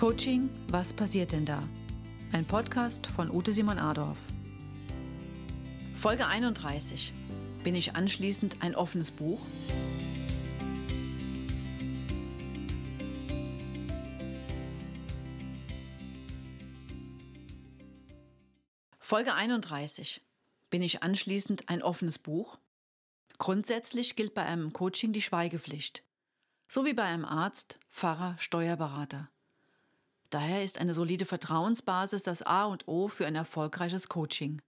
Coaching, was passiert denn da? Ein Podcast von Ute Simon Adorf. Folge 31. Bin ich anschließend ein offenes Buch? Folge 31. Bin ich anschließend ein offenes Buch? Grundsätzlich gilt bei einem Coaching die Schweigepflicht. So wie bei einem Arzt, Pfarrer, Steuerberater. Daher ist eine solide Vertrauensbasis das A und O für ein erfolgreiches Coaching.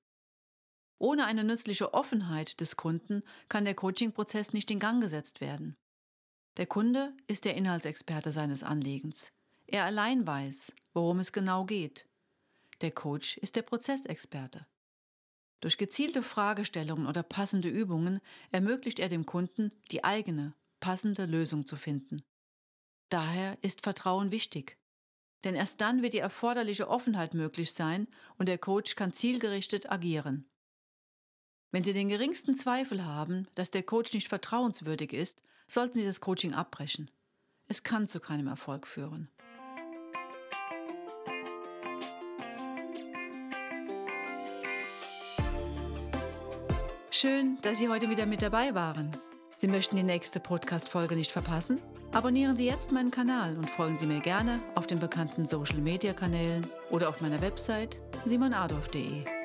Ohne eine nützliche Offenheit des Kunden kann der Coaching-Prozess nicht in Gang gesetzt werden. Der Kunde ist der Inhaltsexperte seines Anliegens. Er allein weiß, worum es genau geht. Der Coach ist der Prozessexperte. Durch gezielte Fragestellungen oder passende Übungen ermöglicht er dem Kunden, die eigene, passende Lösung zu finden. Daher ist Vertrauen wichtig. Denn erst dann wird die erforderliche Offenheit möglich sein und der Coach kann zielgerichtet agieren. Wenn Sie den geringsten Zweifel haben, dass der Coach nicht vertrauenswürdig ist, sollten Sie das Coaching abbrechen. Es kann zu keinem Erfolg führen. Schön, dass Sie heute wieder mit dabei waren. Sie möchten die nächste Podcast-Folge nicht verpassen? Abonnieren Sie jetzt meinen Kanal und folgen Sie mir gerne auf den bekannten Social-Media-Kanälen oder auf meiner Website simonadolf.de.